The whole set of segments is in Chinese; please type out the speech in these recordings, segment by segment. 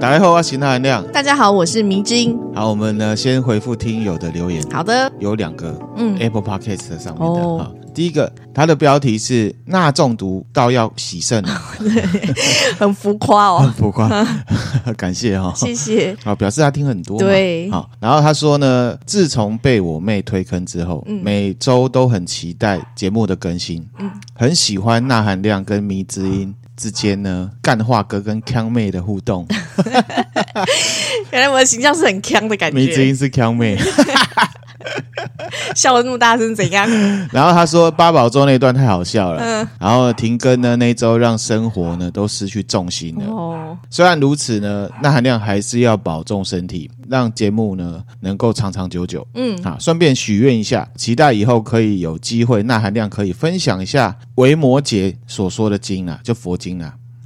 大家好，我是那含亮。大家好，我是迷之音。好，我们呢先回复听友的留言。好的，有两个，嗯，Apple Podcast 上面的。哦、第一个，它的标题是“钠中毒到要洗肾”，对，很浮夸哦，很浮夸。感谢哈、哦，谢谢。好，表示他听很多。对，好，然后他说呢，自从被我妹推坑之后，嗯、每周都很期待节目的更新，嗯，很喜欢钠含量跟迷之音。之间呢，干话哥跟康妹的互动，原来我的形象是很康的感觉。迷之音是康妹，笑的那么大声，怎样？然后他说八宝粥那段太好笑了，嗯，然后停更呢那周让生活呢都失去重心了。哦，虽然如此呢，那含量还是要保重身体，让节目呢能够长长久久。嗯，啊，顺便许愿一下，期待以后可以有机会，那含量可以分享一下维摩诘所说的经啊，就佛经。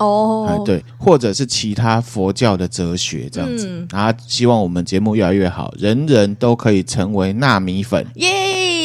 哦，哎，对，或者是其他佛教的哲学这样子，嗯、然后希望我们节目越来越好，人人都可以成为纳米粉，耶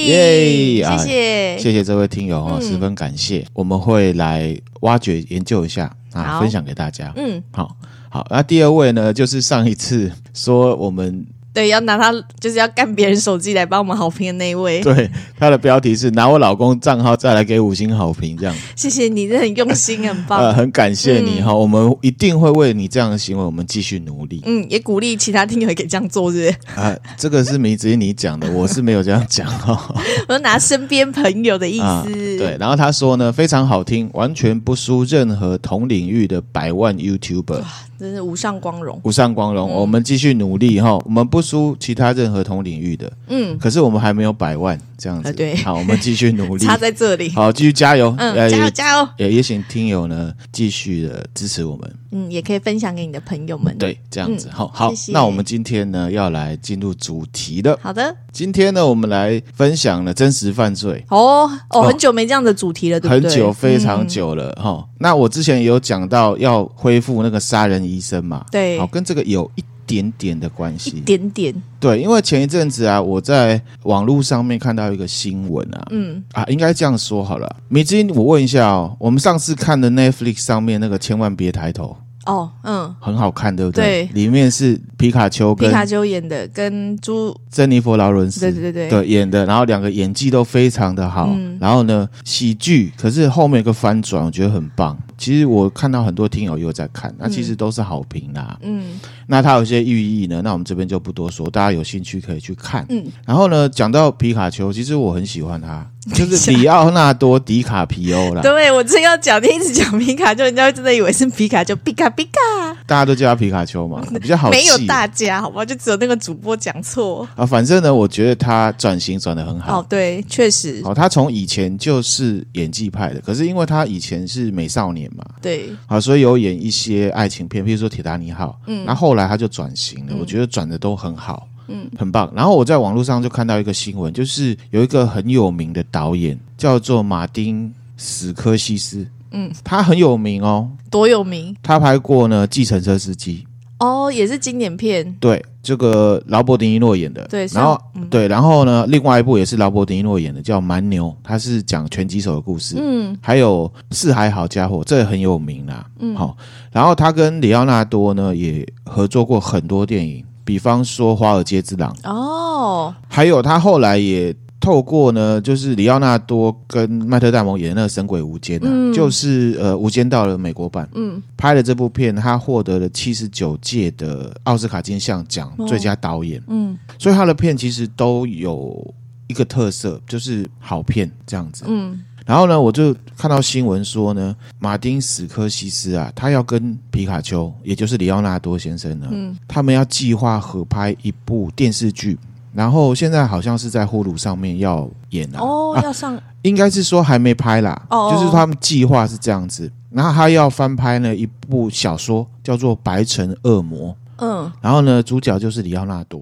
耶！谢谢、啊、谢谢这位听友哦，嗯、十分感谢，我们会来挖掘研究一下啊，好。分享给大家。嗯，好好，那第二位呢，就是上一次说我们。对，要拿他就是要干别人手机来帮我们好评的那一位。对，他的标题是拿我老公账号再来给五星好评，这样。谢谢你，这很用心，很棒。呃，很感谢你哈，嗯、我们一定会为你这样的行为，我们继续努力。嗯，也鼓励其他听友也可以这样做，是不是？啊、呃，这个是迷之音你讲的，我是没有这样讲哈。我说拿身边朋友的意思、呃。对，然后他说呢，非常好听，完全不输任何同领域的百万 YouTuber。真是无上光荣，无上光荣。嗯、我们继续努力哈，我们不输其他任何同领域的。嗯，可是我们还没有百万这样子。对，好，我们继续努力。差在这里。好，继续加油。嗯，加油加油。也也请听友呢继续的支持我们。嗯，也可以分享给你的朋友们。对，这样子。好、嗯，好。谢谢。那我们今天呢要来进入主题的。好的。今天呢，我们来分享了真实犯罪。哦哦，很久没这样的主题了，对不对？很久，非常久了哈、嗯哦。那我之前也有讲到要恢复那个杀人医生嘛。对。好，跟这个有一点点的关系。一点点。对，因为前一阵子啊，我在网络上面看到一个新闻啊。嗯。啊，应该这样说好了。米金，我问一下哦，我们上次看的 Netflix 上面那个，千万别抬头。哦，嗯，很好看，对不对？对，里面是皮卡丘跟皮卡丘演的，跟朱珍妮佛劳伦斯，对对对对演的，然后两个演技都非常的好，嗯、然后呢，喜剧，可是后面有个翻转，我觉得很棒。其实我看到很多听友又在看，那其实都是好评啦。嗯，那它有些寓意呢，那我们这边就不多说，大家有兴趣可以去看。嗯，然后呢，讲到皮卡丘，其实我很喜欢他。就是里奥纳多·迪卡皮欧啦。对，我正要讲，你一直讲皮卡丘，人家会真的以为是皮卡丘，皮卡皮卡。大家都叫他皮卡丘嘛，比较好。没有大家，好吧，就只有那个主播讲错啊。反正呢，我觉得他转型转的很好。哦，对，确实。哦，他从以前就是演技派的，可是因为他以前是美少年嘛，对，啊，所以有演一些爱情片，譬如说《铁达尼号》。嗯，那后，后来他就转型了，嗯、我觉得转的都很好。嗯，很棒。然后我在网络上就看到一个新闻，就是有一个很有名的导演叫做马丁·史科西斯。嗯，他很有名哦，多有名？他拍过呢《计程车司机》哦，也是经典片。对，这个劳勃·迪尼诺演的。对，然后、嗯、对，然后呢，另外一部也是劳勃·迪尼诺演的，叫《蛮牛》，他是讲拳击手的故事。嗯，还有《四海好家伙》，这也很有名啦。嗯，好、哦，然后他跟里奥纳多呢也合作过很多电影。比方说《华尔街之狼》哦，还有他后来也透过呢，就是里奥纳多跟麦特戴蒙演的那个《神鬼无间》啊，嗯、就是呃《无间道》的美国版，嗯，拍了这部片，他获得了七十九届的奥斯卡金像奖最佳导演，哦、嗯，所以他的片其实都有一个特色，就是好片这样子，嗯。然后呢，我就看到新闻说呢，马丁·史科西斯啊，他要跟皮卡丘，也就是里奥纳多先生呢，嗯，他们要计划合拍一部电视剧，然后现在好像是在呼噜上面要演了哦，啊、要上，应该是说还没拍啦，哦，就是他们计划是这样子，然后他要翻拍呢一部小说，叫做《白城恶魔》，嗯，然后呢，主角就是里奥纳多。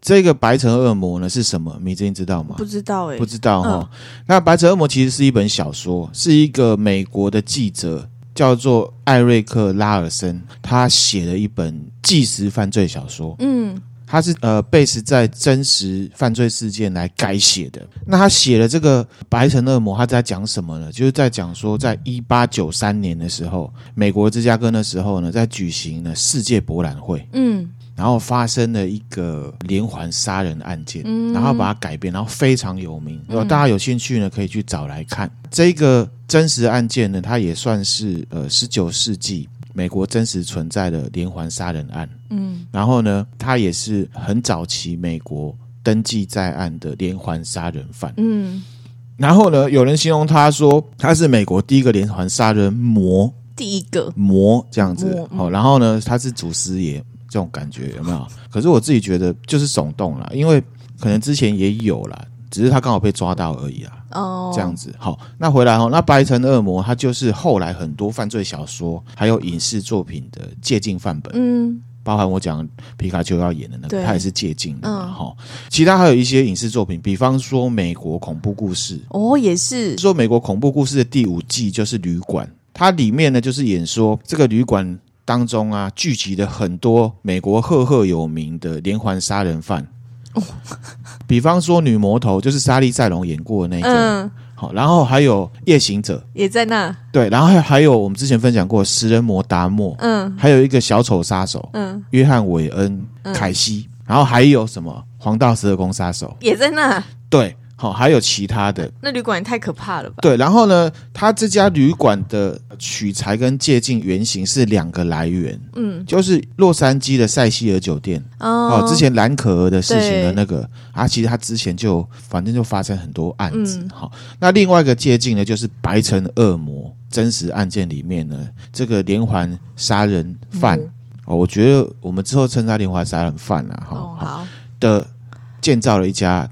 这个白城恶魔呢是什么？迷之音知道吗？不知道哎、欸，不知道哈、哦。嗯、那白城恶魔其实是一本小说，是一个美国的记者叫做艾瑞克拉尔森，他写了一本纪实犯罪小说。嗯，他是呃，base 在真实犯罪事件来改写的。那他写了这个《白城恶魔》，他在讲什么呢？就是在讲说，在一八九三年的时候，美国芝加哥的时候呢，在举行了世界博览会，嗯，然后发生了一个连环杀人案件，嗯，然后把它改编，然后非常有名。如果大家有兴趣呢，可以去找来看这个真实案件呢，它也算是呃十九世纪。美国真实存在的连环杀人案，嗯，然后呢，他也是很早期美国登记在案的连环杀人犯，嗯，然后呢，有人形容他说他是美国第一个连环杀人魔，第一个。魔这样子，好，然后呢，他是祖师爷这种感觉有没有？可是我自己觉得就是耸动了，因为可能之前也有了。只是他刚好被抓到而已啊，哦，这样子好。那回来哦，那白城恶魔它就是后来很多犯罪小说还有影视作品的借镜范本，嗯，包含我讲皮卡丘要演的那个，他也是借镜的嘛，哈。其他还有一些影视作品，比方说美国恐怖故事，哦，也是说美国恐怖故事的第五季就是旅馆，它里面呢就是演说这个旅馆当中啊聚集了很多美国赫赫有名的连环杀人犯。哦，比方说女魔头就是莎莉赛隆演过的那个，嗯，好，然后还有夜行者。也在那，对，然后还还有我们之前分享过食人魔达莫，嗯，还有一个小丑杀手，嗯，约翰韦恩凯西，然后还有什么黄道十二宫杀手。也在那，对。好，还有其他的。那旅馆也太可怕了吧？对，然后呢，他这家旅馆的取材跟借鉴原型是两个来源，嗯，就是洛杉矶的塞西尔酒店。哦，哦，之前蓝可儿的事情的那个。啊，其实他之前就反正就发生很多案子。好，嗯，那另外一个借鉴呢，就是白城恶魔真实案件里面呢，这个连环杀人犯，嗯，哦，我觉得我们之后称他连环杀人犯了，啊，哈，哦，好。的，建造了一家。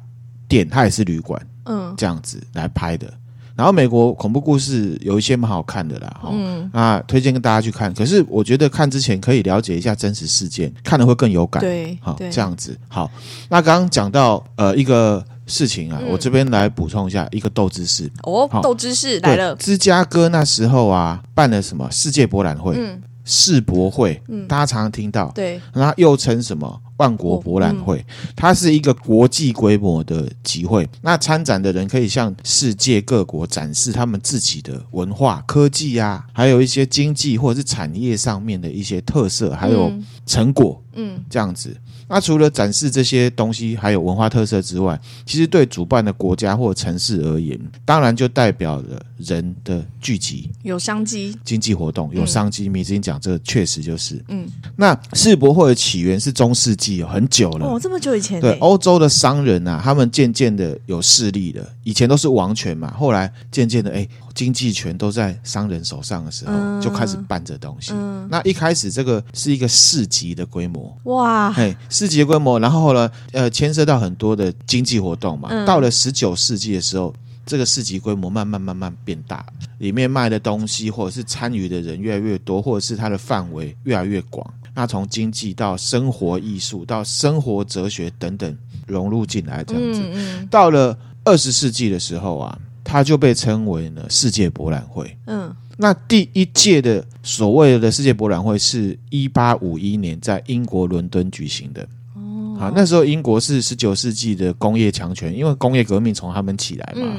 店，它也是旅馆，嗯，这样子来拍的。然后美国恐怖故事有一些蛮好看的啦，哈，嗯，那推荐跟大家去看。可是我觉得看之前可以了解一下真实事件，看了会更有感。对，好，这样子。好，那刚刚讲到呃一个事情啊，嗯、我这边来补充一下一个豆知识。哦，豆知识来了。芝加哥那时候啊，办了什么世界博览会？嗯，世博会，嗯，大家常常听到。对，那又称什么？万国博览会，它是一个国际规模的集会。那参展的人可以向世界各国展示他们自己的文化、科技啊，还有一些经济或者是产业上面的一些特色，还有成果。嗯，这样子。那除了展示这些东西，还有文化特色之外，其实对主办的国家或城市而言，当然就代表了人的聚集，有商机，经济活动有商机。米子英讲这个确实就是，嗯。那世博会的起源是中世纪。有很久了哦，这么久以前。对，欧洲的商人啊，他们渐渐的有势力了。以前都是王权嘛，后来渐渐的，哎，经济权都在商人手上的时候，嗯、就开始办这东西。嗯、那一开始这个是一个市集的规模，哇，嘿，市集的规模，然后呢，呃，牵涉到很多的经济活动嘛。嗯、到了十九世纪的时候，这个市集规模慢慢慢慢变大，里面卖的东西或者是参与的人越来越多，或者是它的范围越来越广。那从经济到生活艺术到生活哲学等等融入进来，这样子，到了二十世纪的时候啊，它就被称为呢世界博览会。嗯，那第一届的所谓的世界博览会是一八五一年在英国伦敦举行的。哦，好，那时候英国是十九世纪的工业强权，因为工业革命从他们起来嘛。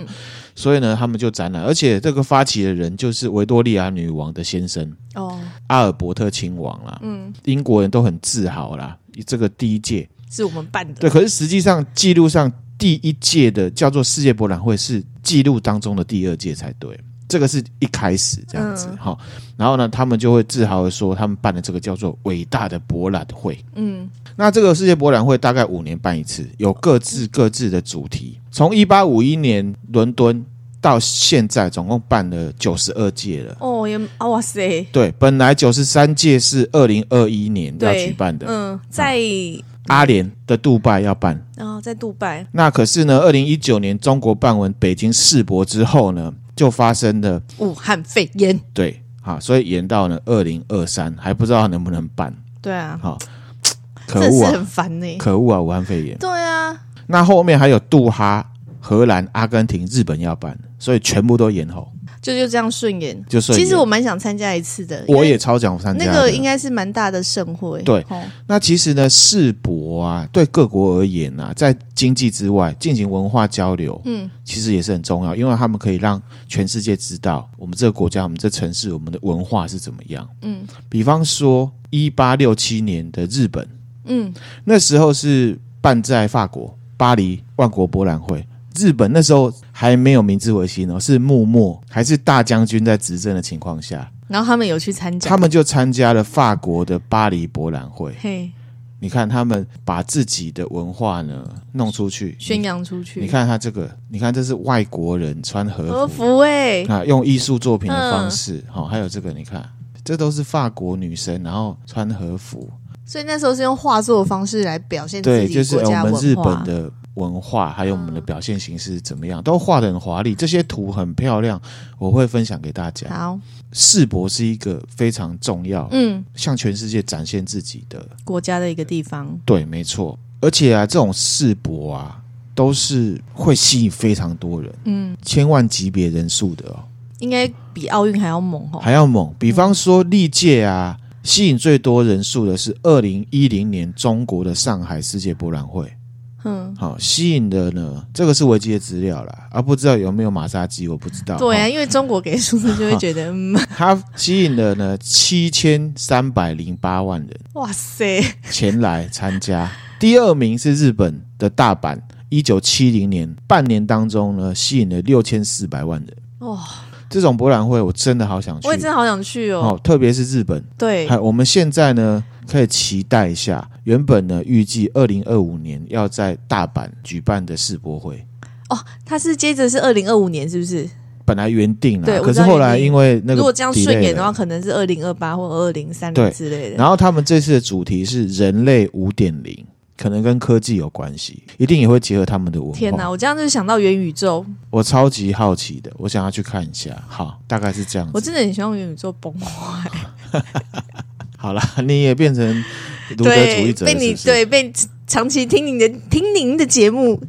所以呢，他们就展览，而且这个发起的人就是维多利亚女王的先生哦，阿尔伯特亲王啦。嗯，英国人都很自豪啦，这个第一届是我们办的。对，可是实际上记录上第一届的叫做世界博览会是记录当中的第二届才对，这个是一开始这样子哈。嗯，然后呢，他们就会自豪的说，他们办的这个叫做伟大的博览会。嗯。那这个世界博览会大概五年办一次，有各自各自的主题。从一八五一年伦敦到现在，总共办了九十二届了。哦，也哇塞！对，本来九十三届是二零二一年要举办的。嗯，在阿联的杜拜要办。然后在杜拜。那可是呢，二零一九年中国办完北京世博之后呢，就发生了武汉肺炎。对，好，所以延到了二零二三，还不知道能不能办。对啊，好。可恶啊！很烦呢。可恶啊！武汉肺炎。对啊。那后面还有杜哈、荷兰、阿根廷、日本要办，所以全部都延后。就就这样顺延，就顺延。其实我蛮想参加一次的，我也超想参加。那个应该是蛮大的盛会。对，哦、那其实呢，世博啊，对各国而言啊，在经济之外进行文化交流，嗯，其实也是很重要，因为他们可以让全世界知道我们这个国家、我们这城市、我们的文化是怎么样。嗯，比方说一八六七年的日本，嗯，那时候是办在法国巴黎万国博览会。日本那时候还没有明治维新哦，是幕末还是大将军在执政的情况下，然后他们有去参加，他们就参加了法国的巴黎博览会。嘿，你看他们把自己的文化呢弄出去，宣扬出去。你看他这个，你看这是外国人穿和服，和服哎，啊，用艺术作品的方式，好、嗯，还有这个，你看这都是法国女生，然后穿和服，所以那时候是用画作的方式来表现自己就是我们日本的。文化还有我们的表现形式怎么样，都画的很华丽，这些图很漂亮，我会分享给大家。好，世博是一个非常重要，嗯，向全世界展现自己的国家的一个地方。对，没错。而且啊，这种世博啊，都是会吸引非常多人，嗯，千万级别人数的哦，应该比奥运还要猛哦，还要猛。比方说历届啊，吸引最多人数的是二零一零年中国的上海世界博览会。嗯，好，吸引的呢，这个是维基的资料啦，而、啊、不知道有没有马杀鸡，我不知道。对啊，因为中国给数字就会觉得，嗯，它吸引了呢七千三百零八万人，哇塞，前来参加。第二名是日本的大阪，一九七零年半年当中呢，吸引了六千四百万人，哇。这种博览会我真的好想去，我也真的好想去哦。哦，特别是日本。对，还我们现在呢可以期待一下，原本呢预计二零二五年要在大阪举办的世博会。哦，它是接着是二零二五年，是不是？本来原定了，可是后来因为那个如果这样顺延的话，可能是二零二八或二零三零之类的。然后他们这次的主题是人类五点零。可能跟科技有关系，一定也会结合他们的文化。天哪，我这样就想到元宇宙，我超级好奇的，我想要去看一下。好，大概是这样子。我真的很希望元宇宙崩坏。好了，你也变成卢德主义者是不是？被你对被长期听您的听您的节目，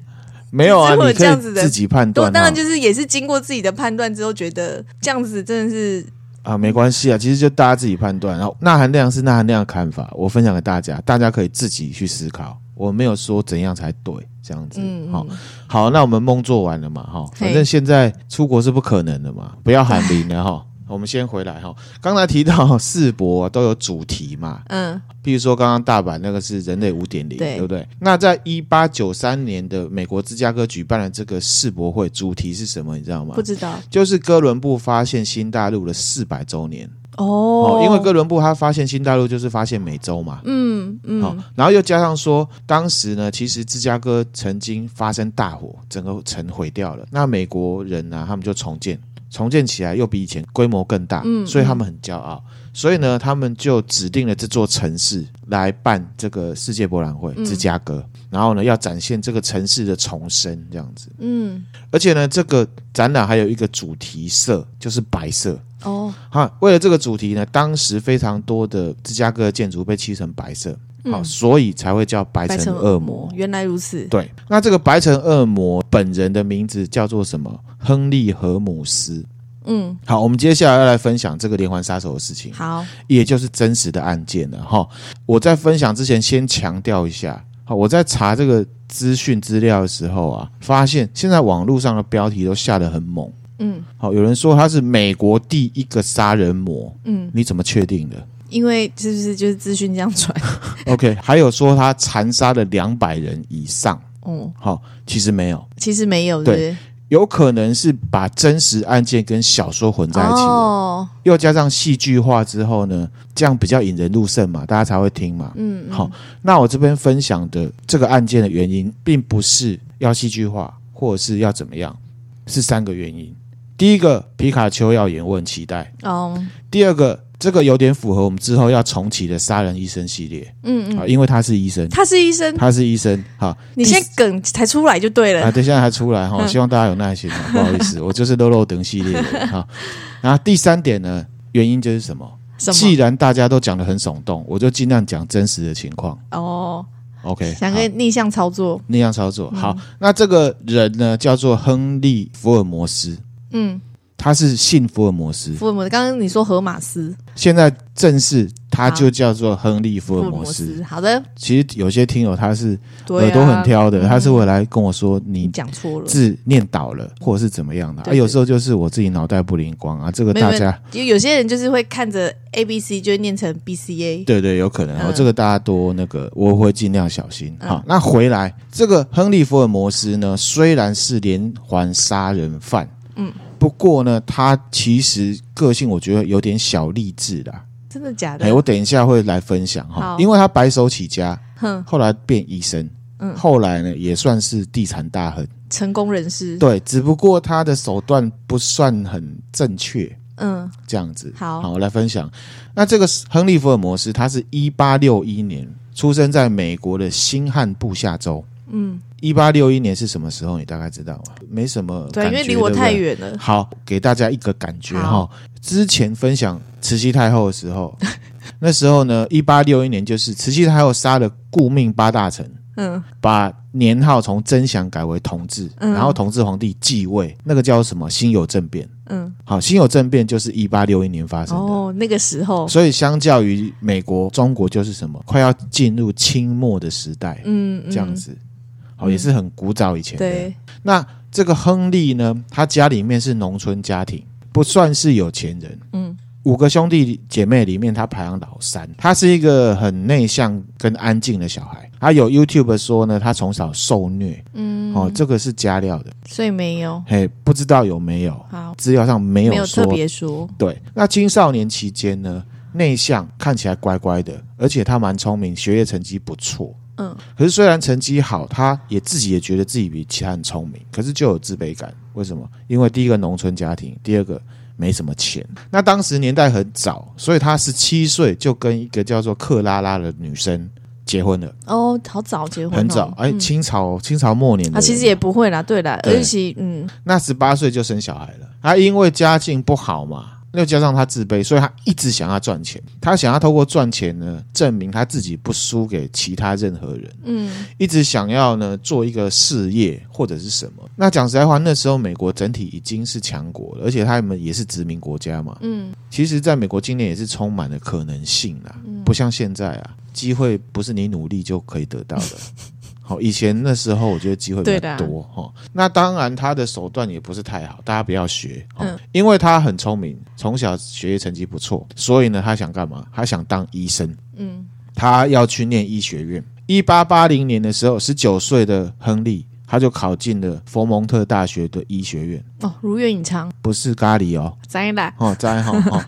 没有啊？你这样子的自己判断，当然就是也是经过自己的判断之后，觉得这样子真的是。啊，没关系啊，其实就大家自己判断。然后，钠含量是钠含量的看法，我分享给大家，大家可以自己去思考。我没有说怎样才对，这样子。嗯，好，好，那我们梦做完了嘛，哈，反正现在出国是不可能的嘛，不要喊零了哈。我们先回来哈，刚才提到 世博都有主题嘛，嗯，比如说刚刚大阪那个是人类五点零，对不对？那在一八九三年的美国芝加哥举办了这个世博会，主题是什么？你知道吗？不知道，就是哥伦布发现新大陆的四百周年哦，哦，因为哥伦布他发现新大陆就是发现美洲嘛，嗯嗯，好，然后又加上说，当时呢，其实芝加哥曾经发生大火，整个城毁掉了，那美国人呢，他们就重建。重建起来又比以前规模更大，嗯，所以他们很骄傲，所以呢，他们就指定了这座城市来办这个世界博览会，芝加哥，然后呢，要展现这个城市的重生这样子，嗯，而且呢，这个展览还有一个主题色，就是白色。哦，哈，为了这个主题呢，当时非常多的芝加哥的建筑被漆成白色，好，所以才会叫白城恶魔。原来如此，对，那这个白城恶魔本人的名字叫做什么？亨利·荷姆斯，嗯，好，我们接下来要来分享这个连环杀手的事情，好，也就是真实的案件了哈。我在分享之前先强调一下，好，我在查这个资讯资料的时候啊，发现现在网络上的标题都下得很猛，嗯，好，有人说他是美国第一个杀人魔，嗯，你怎么确定的？因为是不是就是资讯这样传？OK，还有说他残杀了两百人以上，哦，好，其实没有，其实没有，对，对。有可能是把真实案件跟小说混在一起哦，又加上戏剧化之后呢，这样比较引人入胜嘛，大家才会听嘛。嗯，好，那我这边分享的这个案件的原因，并不是要戏剧化，或者是要怎么样，是三个原因。第一个，皮卡丘要演，我很期待。哦，第二个。这个有点符合我们之后要重启的杀人医生系列，嗯嗯，啊，因为他是医生，他是医生，他是医生，好，你先梗才出来就对了。啊，对，现在还出来哈，嗯、希望大家有耐心，不好意思，我就是漏漏等系列的哈。然后第三点呢，原因就是什么？什么？既然大家都讲的很耸动，我就尽量讲真实的情况。哦，OK，想跟逆向操作，逆向操作，好，嗯、那这个人呢叫做亨利·福尔摩斯，嗯。他是姓福尔摩斯。福尔摩斯，刚刚你说荷马斯，现在正式他就叫做亨利·福尔摩斯。好的，其实有些听友他是耳朵很挑的，啊、他是会来跟我说你讲错了，字念倒了，或者是怎么样的。啊，有时候就是我自己脑袋不灵光啊，这个大家有有些人就是会看着 A B C 就会念成 B C A。对对，有可能。嗯、这个大家多那个，我会尽量小心。好，嗯、那回来这个亨利·福尔摩斯呢，虽然是连环杀人犯，嗯。不过呢，他其实个性我觉得有点小励志啦。真的假的？哎，我等一下会来分享哈，因为他白手起家，哼，后来变医生，嗯，后来呢也算是地产大亨，成功人士。对，只不过他的手段不算很正确，嗯，这样子。好，好，我来分享。那这个亨利·福尔摩斯，他是一八六一年出生在美国的新罕布夏州。嗯，一八六一年是什么时候？你大概知道吗？没什么，对，因为离我太远了。好，给大家一个感觉哈。之前分享慈禧太后的时候，那时候呢，一八六一年就是慈禧太后杀了顾命八大臣，嗯，把年号从真祥改为同治，嗯、然后同治皇帝继位，那个叫什么？辛酉政变。嗯，好，辛酉政变就是一八六一年发生的。哦，那个时候，所以相较于美国，中国就是什么？快要进入清末的时代。嗯，嗯这样子。好，也是很古早以前的。对，那这个亨利呢，他家里面是农村家庭，不算是有钱人。嗯，五个兄弟姐妹里面，他排行老三。他是一个很内向跟安静的小孩。他有 YouTube 说呢，他从小受虐。嗯，哦，这个是加料的，所以没有。嘿，不知道有没有？好，资料上没有说，没有特别说。对，那青少年期间呢，内向，看起来乖乖的，而且他蛮聪明，学业成绩不错。嗯，可是虽然成绩好，他也自己也觉得自己比其他人聪明，可是就有自卑感。为什么？因为第一个农村家庭，第二个没什么钱。那当时年代很早，所以他十七岁就跟一个叫做克拉拉的女生结婚了。哦，好早结婚，哦，很早。哎，清朝，嗯、清朝末年的，他其实也不会啦。对啦，对而且嗯，那十八岁就生小孩了。他因为家境不好嘛。又加上他自卑，所以他一直想要赚钱。他想要透过赚钱呢，证明他自己不输给其他任何人。嗯，一直想要呢做一个事业或者是什么。那讲实在话，那时候美国整体已经是强国了，而且他们也是殖民国家嘛。嗯，其实，在美国今年也是充满了可能性啦，不像现在啊，机会不是你努力就可以得到的。好，以前那时候我觉得机会比较多哈。的那当然他的手段也不是太好，大家不要学。嗯，因为他很聪明，从小学业成绩不错，所以呢，他想干嘛？他想当医生。嗯，他要去念医学院。一八八零年的时候，十九岁的亨利他就考进了佛蒙特大学的医学院。哦，如愿以偿，不是咖喱哦，栽了哦，摘哈哦。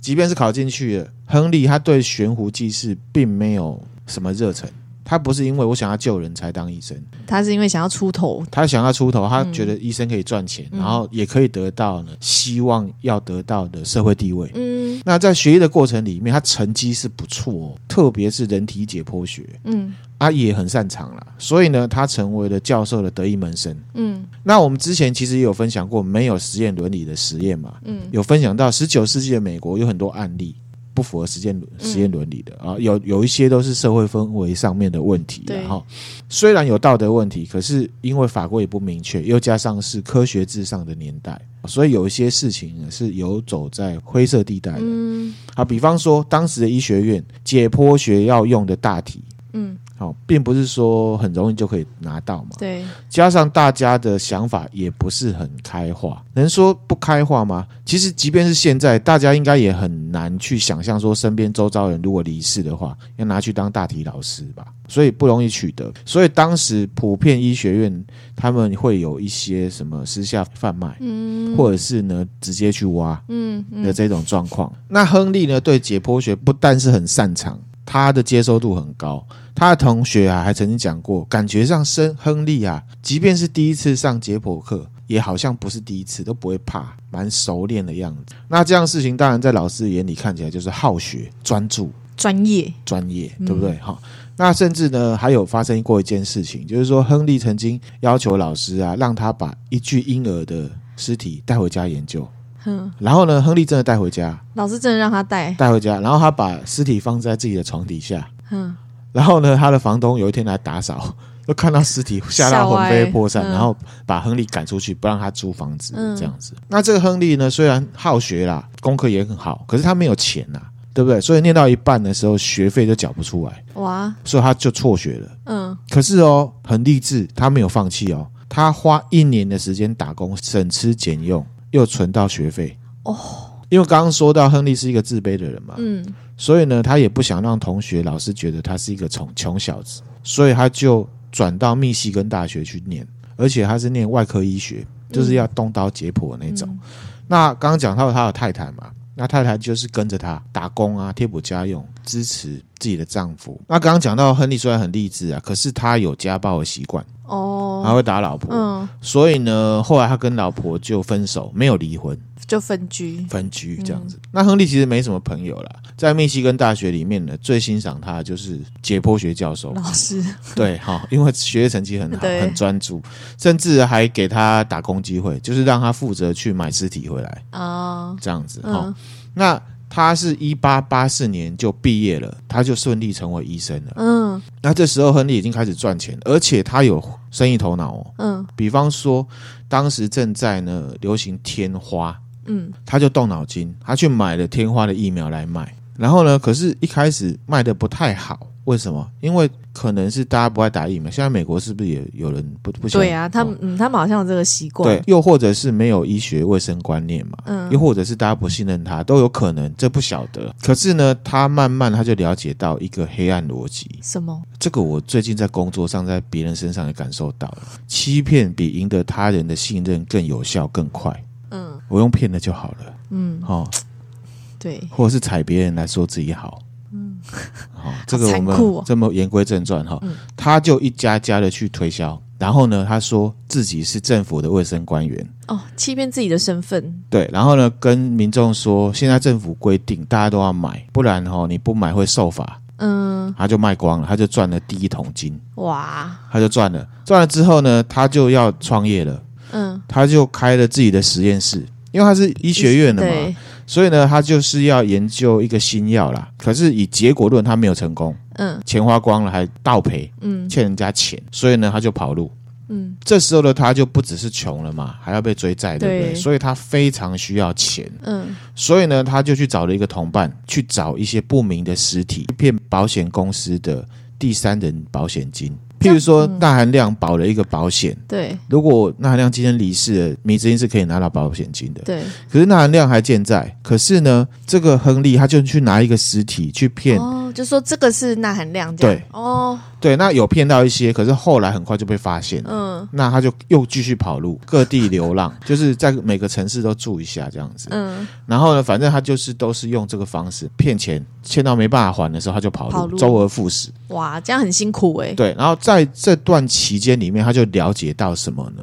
即便是考进去了，亨利他对悬壶济世并没有什么热忱。他不是因为我想要救人才当医生，他是因为想要出头。他想要出头，他觉得医生可以赚钱，嗯、然后也可以得到呢希望要得到的社会地位。嗯，那在学医的过程里面，他成绩是不错哦，特别是人体解剖学，嗯，他也很擅长了，所以呢，他成为了教授的得意门生。嗯，那我们之前其实也有分享过没有实验伦理的实验嘛，嗯，有分享到十九世纪的美国有很多案例。不符合实践实验伦理的啊，有有一些都是社会氛围上面的问题。然后虽然有道德问题，可是因为法规也不明确，又加上是科学至上的年代，所以有一些事情是游走在灰色地带的。嗯，好，比方说当时的医学院解剖学要用的大体，嗯。哦，并不是说很容易就可以拿到嘛。对，加上大家的想法也不是很开化，能说不开化吗？其实，即便是现在，大家应该也很难去想象说，身边周遭人如果离世的话，要拿去当大体老师吧，所以不容易取得。所以当时普遍医学院他们会有一些什么私下贩卖，嗯，或者是呢直接去挖，嗯的这种状况。嗯嗯、那亨利呢，对解剖学不但是很擅长。他的接受度很高，他的同学啊还曾经讲过，感觉上生亨利啊，即便是第一次上解剖课，也好像不是第一次，都不会怕，蛮熟练的样子。那这样事情当然在老师眼里看起来就是好学、专注、专业、专业，对不对？哈、嗯，那甚至呢还有发生过一件事情，就是说亨利曾经要求老师啊，让他把一具婴儿的尸体带回家研究。嗯，然后呢，亨利真的带回家，老师真的让他带。带回家，然后他把尸体放在自己的床底下。嗯，然后呢，他的房东有一天来打扫，都看到尸体 吓到魂飞魄散，嗯、然后把亨利赶出去，不让他租房子，这样子。嗯、那这个亨利呢，虽然好学啦，功课也很好，可是他没有钱呐，对不对？所以念到一半的时候，学费就缴不出来，哇！所以他就辍学了。嗯，可是哦，很励志，他没有放弃哦，他花一年的时间打工，省吃俭用，又存到学费哦。因为刚刚说到亨利是一个自卑的人嘛，嗯，所以呢，他也不想让同学、老师觉得他是一个穷穷小子，所以他就转到密西根大学去念，而且他是念外科医学，就是要动刀解剖的那种。嗯、那刚刚讲到他的太太嘛，那太太就是跟着他打工啊，贴补家用，支持自己的丈夫。那刚刚讲到亨利虽然很励志啊，可是他有家暴的习惯哦，他会打老婆，嗯，所以呢，后来他跟老婆就分手，没有离婚。就分居，分居这样子。嗯、那亨利其实没什么朋友啦，在密西根大学里面呢，最欣赏他的就是解剖学教授。老师。对，哈，因为学业成绩很好，很专注，甚至还给他打工机会，就是让他负责去买尸体回来。哦，这样子哈。嗯、那他是一八八四年就毕业了，他就顺利成为医生了。嗯，那这时候亨利已经开始赚钱，而且他有生意头脑哦。嗯，比方说当时正在呢流行天花。嗯，他就动脑筋，他去买了天花的疫苗来卖，然后呢，可是一开始卖的不太好，为什么？因为可能是大家不爱打疫苗，现在美国是不是也有人不不对啊？他们、他们好像有这个习惯，对，又或者是没有医学卫生观念嘛，嗯，又或者是大家不信任他，都有可能，这不晓得。可是呢，他慢慢他就了解到一个黑暗逻辑，什么？这个我最近在工作上，在别人身上也感受到了，欺骗比赢得他人的信任更有效、更快。嗯，我用骗的就好了。嗯，好、哦，对，或者是踩别人来说自己好。嗯，好，这个我们这么言归正传哈。哦嗯、他就一家家的去推销，然后呢，他说自己是政府的卫生官员。哦，欺骗自己的身份。对，然后呢，跟民众说，现在政府规定大家都要买，不然哈、哦，你不买会受罚。嗯，他就卖光了，他就赚了第一桶金。哇，他就赚了，赚了之后呢，他就要创业了。嗯，他就开了自己的实验室，因为他是医学院的嘛，所以呢，他就是要研究一个新药啦。可是以结果论，他没有成功，嗯，钱花光了还倒赔，嗯，欠人家钱，所以呢，他就跑路，嗯，这时候的他就不只是穷了嘛，还要被追债，对不对？对，所以他非常需要钱，嗯，所以呢，他就去找了一个同伴，去找一些不明的尸体，骗保险公司的第三人保险金。譬如说，钠含量保了一个保险，对，如果钠含量今天离世了，米兹因是可以拿到保险金的，对。可是钠含量还健在，可是呢，这个亨利他就去拿一个实体去骗，哦，就说这个是钠含量，对，哦。对，那有骗到一些，可是后来很快就被发现。嗯，那他就又继续跑路，各地流浪，就是在每个城市都住一下这样子。嗯，然后呢，反正他就是都是用这个方式骗钱，欠到没办法还的时候，他就跑路，跑路周而复始。哇，这样很辛苦哎。对，然后在这段期间里面，他就了解到什么呢？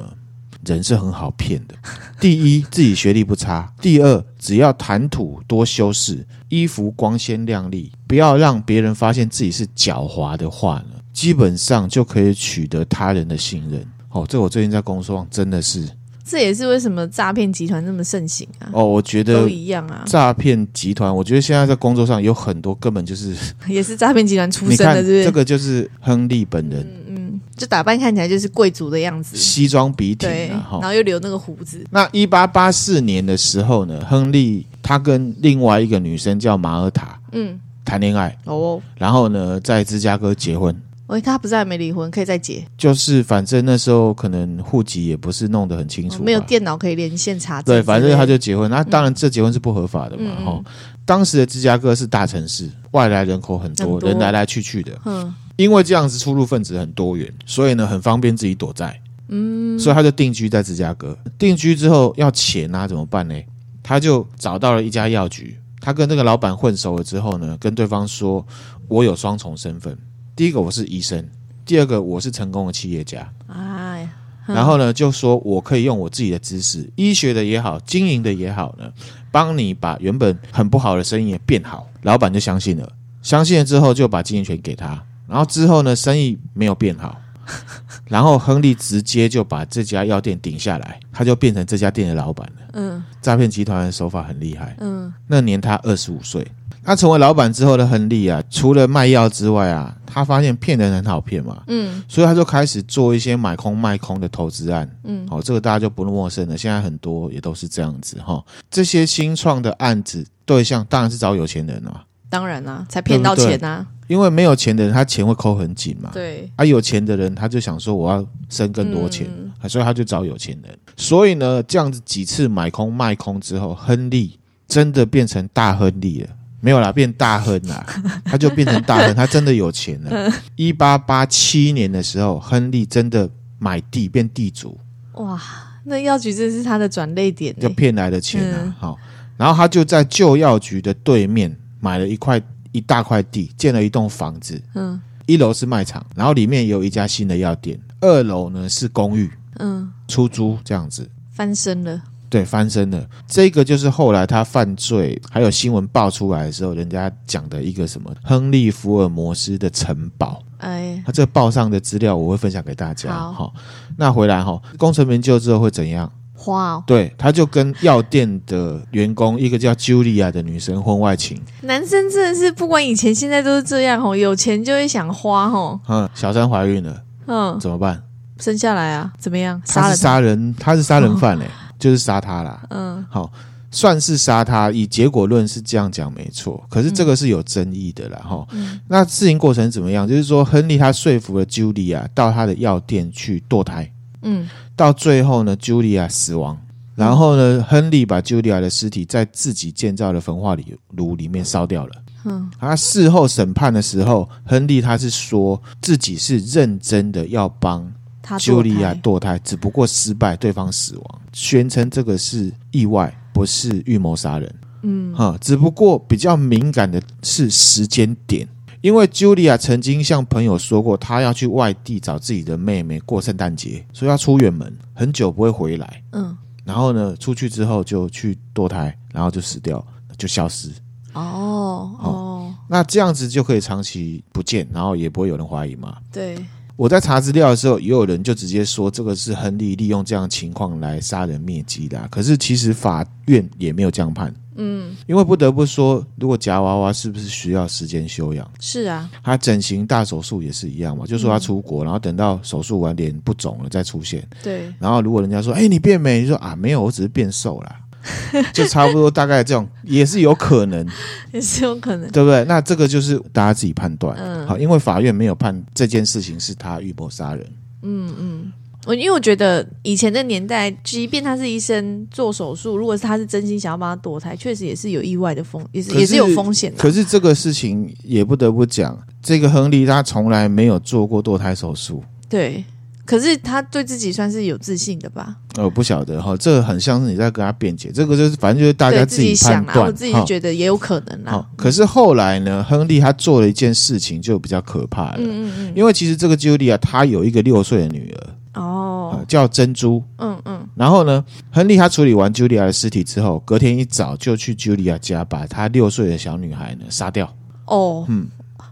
人是很好骗的。第一，自己学历不差；第二，只要谈吐多修饰，衣服光鲜亮丽，不要让别人发现自己是狡猾的话呢。基本上就可以取得他人的信任。哦，这我最近在工作上真的是，这也是为什么诈骗集团那么盛行啊。哦，我觉得都一样啊。诈骗集团，我觉得现在在工作上有很多根本就是 也是诈骗集团出身的，是不是？这个就是亨利本人，嗯嗯，就打扮看起来就是贵族的样子，西装笔挺，然后又留那个胡子。那一八八四年的时候呢，亨利他跟另外一个女生叫马尔塔，嗯，谈恋爱哦，然后呢，在芝加哥结婚。喂，他不是还没离婚，可以再结。就是反正那时候可能户籍也不是弄得很清楚，没有电脑可以连线查证。对，反正他就结婚。那当然，这结婚是不合法的嘛。哈、嗯，当时的芝加哥是大城市，外来人口很多，很多人来来去去的。嗯，因为这样子出入分子很多元，所以呢，很方便自己躲债。嗯，所以他就定居在芝加哥。定居之后要钱啊，怎么办呢？他就找到了一家药局，他跟那个老板混熟了之后呢，跟对方说：“我有双重身份。”第一个我是医生，第二个我是成功的企业家。哎，然后呢，就说我可以用我自己的知识，医学的也好，经营的也好呢，帮你把原本很不好的生意也变好。老板就相信了，相信了之后就把经营权给他。然后之后呢，生意没有变好，然后亨利直接就把这家药店顶下来，他就变成这家店的老板了。嗯，诈骗集团的手法很厉害。嗯，那年他二十五岁。他成为老板之后的亨利啊，除了卖药之外啊，他发现骗人很好骗嘛，嗯，所以他就开始做一些买空卖空的投资案，嗯，好，这个大家就不陌生了。现在很多也都是这样子哈。这些新创的案子对象当然是找有钱人啊，当然啦、啊，才骗到钱啊。因为没有钱的人，他钱会抠很紧嘛，对。啊，有钱的人他就想说我要生更多钱，嗯、所以他就找有钱人。所以呢，这样子几次买空卖空之后，亨利真的变成大亨利了。没有啦，变大亨啦，他就变成大亨，他真的有钱了。一八八七年的时候，亨利真的买地变地主。哇，那药局真是他的转捩点，就骗来的钱啊！好、嗯，然后他就在旧药局的对面买了一块一大块地，建了一栋房子。嗯，一楼是卖场，然后里面有一家新的药店，二楼呢是公寓，嗯，出租这样子，翻身了。对，翻身了。这个就是后来他犯罪，还有新闻爆出来的时候，人家讲的一个什么亨利·福尔摩斯的城堡。哎，他这个报上的资料我会分享给大家。好，哦、那回来哈、哦，功成名就之后会怎样？花、哦。对，他就跟药店的员工，一个叫 Julia 的女生婚外情。男生真的是不管以前现在都是这样哦，有钱就会想花哦。嗯，小三怀孕了，嗯，怎么办？生下来啊？怎么样？杀人杀人，他是杀人犯嘞、欸。哦就是杀他啦，嗯，好，算是杀他。以结果论是这样讲没错，可是这个是有争议的啦，哈、嗯。那事情过程怎么样？就是说，亨利他说服了茱莉亚到他的药店去堕胎，嗯，到最后呢，茱莉亚死亡，然后呢，亨利把茱莉亚的尸体在自己建造的焚化炉里面烧掉了，嗯。他事后审判的时候，亨利他是说自己是认真的要帮。茱莉亚堕胎，只不过失败，对方死亡，宣称这个是意外，不是预谋杀人。嗯，哈，只不过比较敏感的是时间点，因为茱莉亚曾经向朋友说过，她要去外地找自己的妹妹过圣诞节，所以要出远门，很久不会回来。嗯，然后呢，出去之后就去堕胎，然后就死掉，就消失。哦哦，那这样子就可以长期不见，然后也不会有人怀疑嘛？对。我在查资料的时候，也有人就直接说这个是亨利利用这样的情况来杀人灭迹的。可是其实法院也没有这样判，嗯，因为不得不说，如果夹娃娃是不是需要时间休养？是啊，他整形大手术也是一样嘛，就说他出国，然后等到手术完脸不肿了再出现。对，然后如果人家说，哎，你变美，你说啊，没有，我只是变瘦了。就差不多，大概这种也是有可能，也是有可能，对不对？那这个就是大家自己判断。嗯，好，因为法院没有判这件事情是他预谋杀人。嗯嗯，我因为我觉得以前的年代，即便他是医生做手术，如果是他是真心想要帮他堕胎，确实也是有意外的风，也是，是也是有风险的。可是这个事情也不得不讲，这个亨利他从来没有做过堕胎手术。对。可是他对自己算是有自信的吧？呃，不晓得哈，这个很像是你在跟他辩解，这个就是反正就是大家自己判断。我自己觉得也有可能啦。可是后来呢，亨利他做了一件事情就比较可怕了。嗯嗯嗯。因为其实这个茱莉亚她有一个六岁的女儿哦，叫珍珠。嗯嗯。然后呢，亨利他处理完茱莉亚的尸体之后，隔天一早就去茱莉亚家，把她六岁的小女孩呢杀掉。哦，嗯。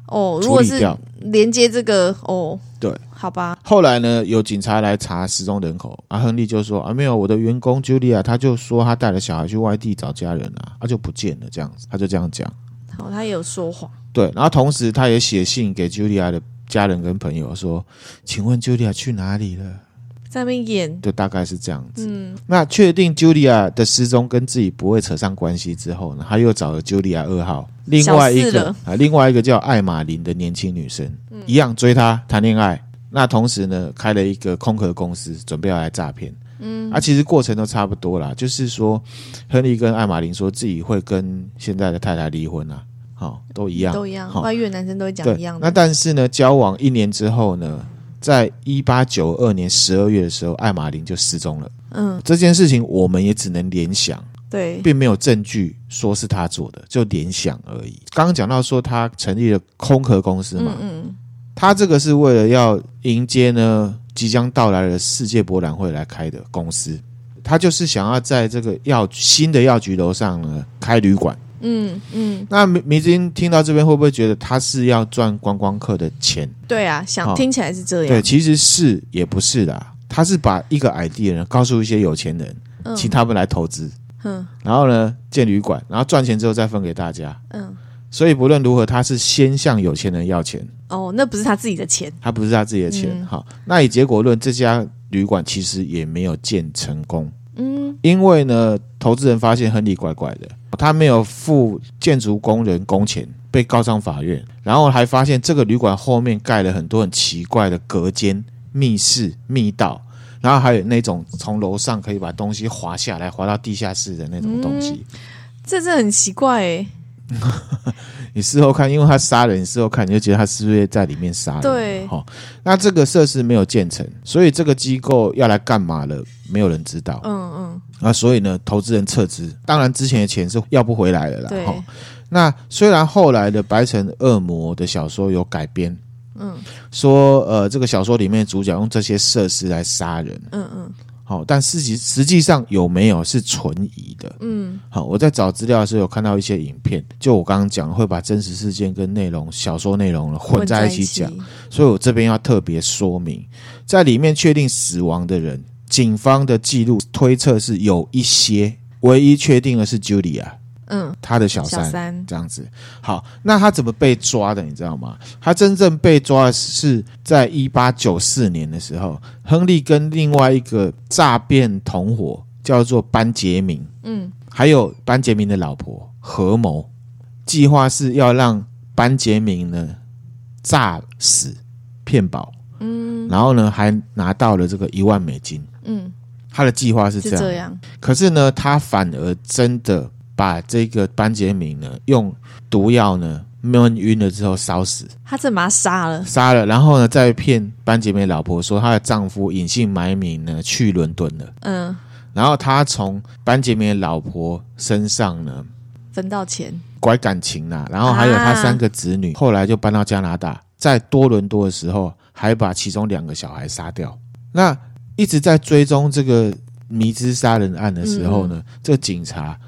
哦，如果是连接这个哦，对，好吧。后来呢，有警察来查失踪人口，阿、啊、亨利就说啊，没有，我的员工茱莉亚，他就说他带了小孩去外地找家人啊，他就不见了，这样子，他就这样讲。好，他也有说谎。对，然后同时他也写信给茱莉亚的家人跟朋友说，请问茱莉亚去哪里了？在那边演，就大概是这样子。嗯，那确定茱莉亚的失踪跟自己不会扯上关系之后呢，他又找了茱莉亚二号。另外一个啊，另外一个叫艾玛琳的年轻女生，嗯、一样追她谈恋爱。那同时呢，开了一个空壳公司，准备要来诈骗。嗯，啊，其实过程都差不多啦，就是说，亨利跟艾玛琳说自己会跟现在的太太离婚啊，好、哦，都一样，都一样。外遇的男生都会讲一样的。那但是呢，交往一年之后呢，在一八九二年十二月的时候，艾玛琳就失踪了。嗯，这件事情我们也只能联想。对，并没有证据说是他做的，就联想而已。刚刚讲到说他成立了空壳公司嘛，嗯，嗯，他这个是为了要迎接呢即将到来的世界博览会来开的公司，他就是想要在这个药新的药局楼上呢开旅馆，嗯嗯。那迷迷之音听到这边会不会觉得他是要赚观光客的钱？对啊，想听起来是这样。对，其实是也不是的，他是把一个 idea 呢告诉一些有钱人，嗯、请他们来投资。嗯，然后呢，建旅馆，然后赚钱之后再分给大家。嗯，所以不论如何，他是先向有钱人要钱。哦，那不是他自己的钱，他不是他自己的钱。好、嗯，那以结果论，这家旅馆其实也没有建成功。嗯，因为呢，投资人发现亨利怪怪的，他没有付建筑工人工钱，被告上法院。然后还发现这个旅馆后面盖了很多很奇怪的隔间、密室、密道。然后还有那种从楼上可以把东西滑下来，滑到地下室的那种东西，嗯、这是很奇怪哎。你事后看，因为他杀人，你事后看你就觉得他是不是在里面杀人？对，哈、哦，那这个设施没有建成，所以这个机构要来干嘛了？没有人知道。嗯嗯。那所以呢，投资人撤资，当然之前的钱是要不回来了啦。对。哦、那虽然后来的《白城恶魔》的小说有改编。嗯，说呃，这个小说里面主角用这些设施来杀人，嗯嗯，好，但实际实际上有没有是存疑的，嗯，好，我在找资料的时候有看到一些影片，就我刚刚讲会把真实事件跟内容小说内容混在一起讲，所以我这边要特别说明，在里面确定死亡的人，警方的记录推测是有一些，唯一确定的是 Julia。嗯，他的小三，小三这样子。好，那他怎么被抓的？你知道吗？他真正被抓的是在一八九四年的时候，亨利跟另外一个诈骗同伙叫做班杰明，嗯，还有班杰明的老婆合谋，计划是要让班杰明呢诈死骗保，嗯，然后呢还拿到了这个一万美金，嗯，他的计划是这样，是这样，可是呢，他反而真的。把这个班杰明呢，用毒药呢闷晕了之后烧死。他这把他杀了，杀了，然后呢，再骗班杰明老婆说她的丈夫隐姓埋名呢去伦敦了。嗯，然后他从班杰明老婆身上呢分到钱，拐感情啦。然后还有他三个子女，啊、后来就搬到加拿大，在多伦多的时候还把其中两个小孩杀掉。那一直在追踪这个迷之杀人案的时候呢，嗯、这个警察。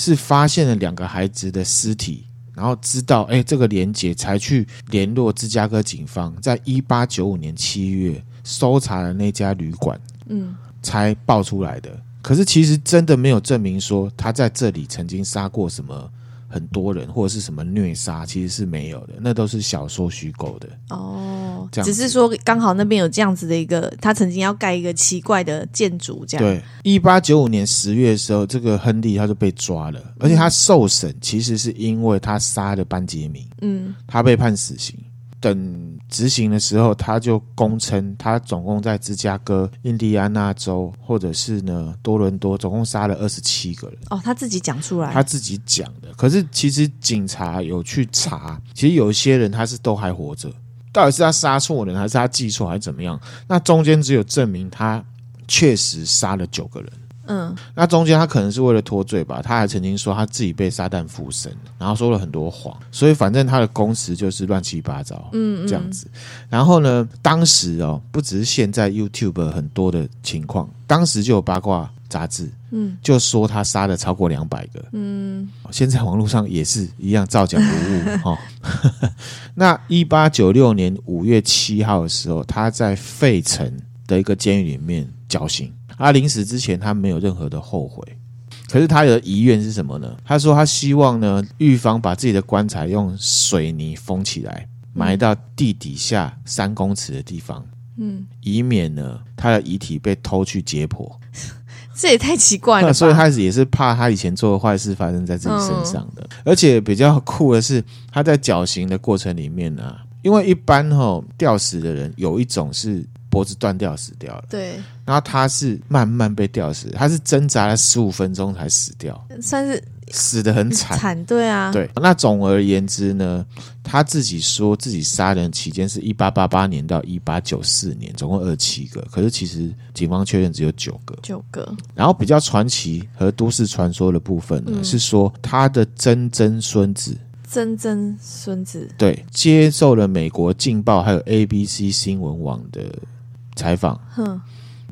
是发现了两个孩子的尸体，然后知道哎，这个连结才去联络芝加哥警方，在一八九五年七月搜查了那家旅馆，嗯，才爆出来的。可是其实真的没有证明说他在这里曾经杀过什么。很多人或者是什么虐杀，其实是没有的，那都是小说虚构的哦。这样只是说刚好那边有这样子的一个，他曾经要盖一个奇怪的建筑，这样。对，一八九五年十月的时候，这个亨利他就被抓了，而且他受审其实是因为他杀了班杰明，嗯，他被判死刑。等执行的时候，他就供称，他总共在芝加哥、印第安纳州，或者是呢多伦多，总共杀了二十七个人。哦，他自己讲出来，他自己讲的。可是其实警察有去查，其实有一些人他是都还活着，到底是他杀错人，还是他记错，还是怎么样？那中间只有证明他确实杀了九个人。嗯，那中间他可能是为了脱罪吧，他还曾经说他自己被撒旦附身，然后说了很多谎，所以反正他的供词就是乱七八糟，嗯，这样子。然后呢，当时哦，不只是现在 YouTube 很多的情况，当时就有八卦杂志，嗯，就说他杀了超过两百个，嗯，现在网络上也是一样造假不误 哈。那一八九六年五月七号的时候，他在费城的一个监狱里面绞刑。他临死之前，他没有任何的后悔，可是他的遗愿是什么呢？他说他希望呢，狱方把自己的棺材用水泥封起来，埋到地底下三公尺的地方，嗯，以免呢他的遗体被偷去解剖。这也太奇怪了吧。所以他也是怕他以前做的坏事发生在自己身上的。嗯、而且比较酷的是，他在绞刑的过程里面呢、啊，因为一般哈、哦、吊死的人有一种是。脖子断掉死掉了，对。然后他是慢慢被吊死，他是挣扎了十五分钟才死掉，算是死的很惨，惨，对啊，对。那总而言之呢，他自己说自己杀人期间是一八八八年到一八九四年，总共二十七个，可是其实警方确认只有九个，九个。然后比较传奇和都市传说的部分呢，嗯、是说他的曾曾孙子。曾曾孙子对，接受了美国《镜报》还有 ABC 新闻网的。采访，哼，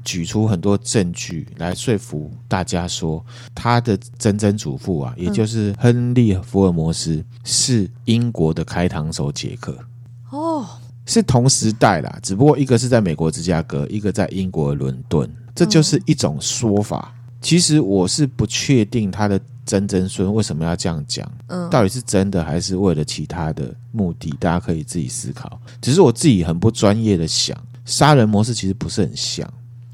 举出很多证据来说服大家说，他的曾曾祖父啊，也就是亨利·福尔摩斯，是英国的开膛手杰克。哦，是同时代啦，只不过一个是在美国芝加哥，一个在英国伦敦，这就是一种说法。其实我是不确定他的曾曾孙为什么要这样讲，嗯，到底是真的还是为了其他的目的？大家可以自己思考。只是我自己很不专业的想，杀人模式其实不是很像。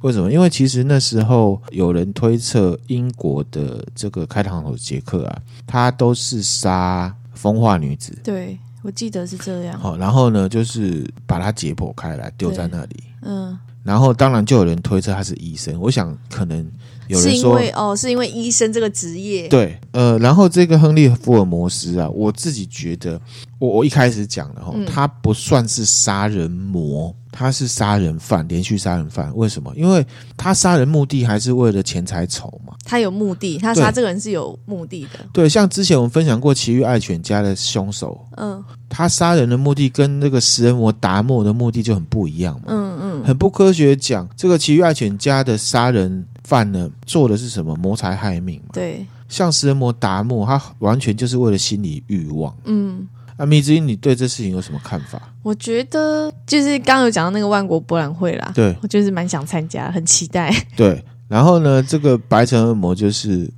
为什么？因为其实那时候有人推测，英国的这个开膛手杰克啊，他都是杀风化女子。对，我记得是这样。好，然后呢，就是把他解剖开来丢在那里。嗯。然后，当然就有人推测他是医生。我想，可能有人说，是因为哦，是因为医生这个职业。对，呃，然后这个亨利·福尔摩斯啊，我自己觉得，我我一开始讲的哈，嗯、他不算是杀人魔，他是杀人犯，连续杀人犯。为什么？因为他杀人目的还是为了钱财仇嘛。他有目的，他杀这个人是有目的的。对，像之前我们分享过《奇遇爱犬家》的凶手，嗯，他杀人的目的跟那个食人魔达莫的目的就很不一样嘛。嗯。很不科学讲，这个奇遇爱犬家的杀人犯呢，做的是什么？谋财害命嘛。对，像食人魔达莫，他完全就是为了心理欲望。嗯，啊，米之音，你对这事情有什么看法？我觉得就是刚刚有讲到那个万国博览会啦，对，我就是蛮想参加，很期待。对，然后呢，这个白城恶魔就是。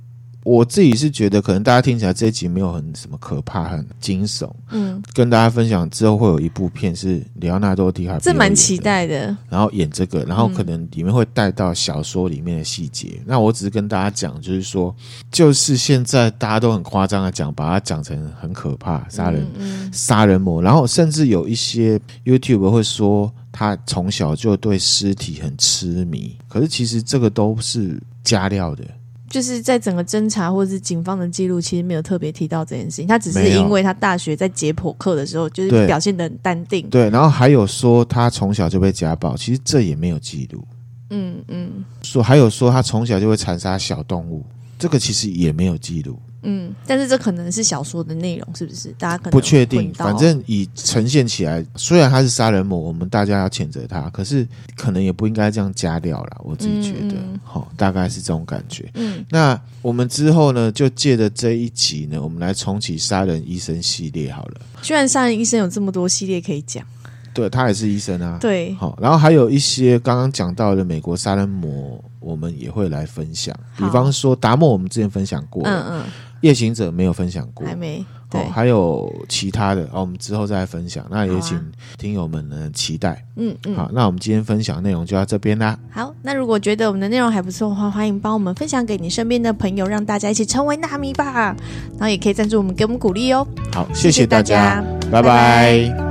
我自己是觉得，可能大家听起来这一集没有很什么可怕、很惊悚。嗯，跟大家分享之后会有一部片是里奥纳多·迪卡，这蛮期待的。然后演这个，然后可能里面会带到小说里面的细节。嗯、那我只是跟大家讲，就是说，就是现在大家都很夸张的讲，把它讲成很可怕，杀人、嗯嗯、杀人魔。然后甚至有一些 YouTube 会说，他从小就对尸体很痴迷。可是其实这个都是加料的。就是在整个侦查或者是警方的记录，其实没有特别提到这件事情。他只是因为他大学在解剖课的时候，就是表现的很淡定。对，然后还有说他从小就被家暴，其实这也没有记录。嗯嗯，说还有说他从小就会残杀小动物，这个其实也没有记录。嗯，但是这可能是小说的内容，是不是？大家可能不确定。反正以呈现起来，虽然他是杀人魔，我们大家要谴责他，可是可能也不应该这样加料了。我自己觉得，好、嗯哦，大概是这种感觉。嗯，那我们之后呢，就借着这一集呢，我们来重启杀人医生系列好了。居然杀人医生有这么多系列可以讲。对，他也是医生啊。对，好，然后还有一些刚刚讲到的美国杀人魔，我们也会来分享。比方说达莫，我们之前分享过。嗯嗯。夜行者没有分享过，还没对、哦，还有其他的哦，我们之后再分享。那也请听友们呢期待。嗯嗯，好，那我们今天分享内容就到这边啦。好，那如果觉得我们的内容还不错的话，欢迎帮我们分享给你身边的朋友，让大家一起成为纳米吧。然后也可以赞助我们，给我们鼓励哦。好，谢谢大家，谢谢大家拜拜。拜拜。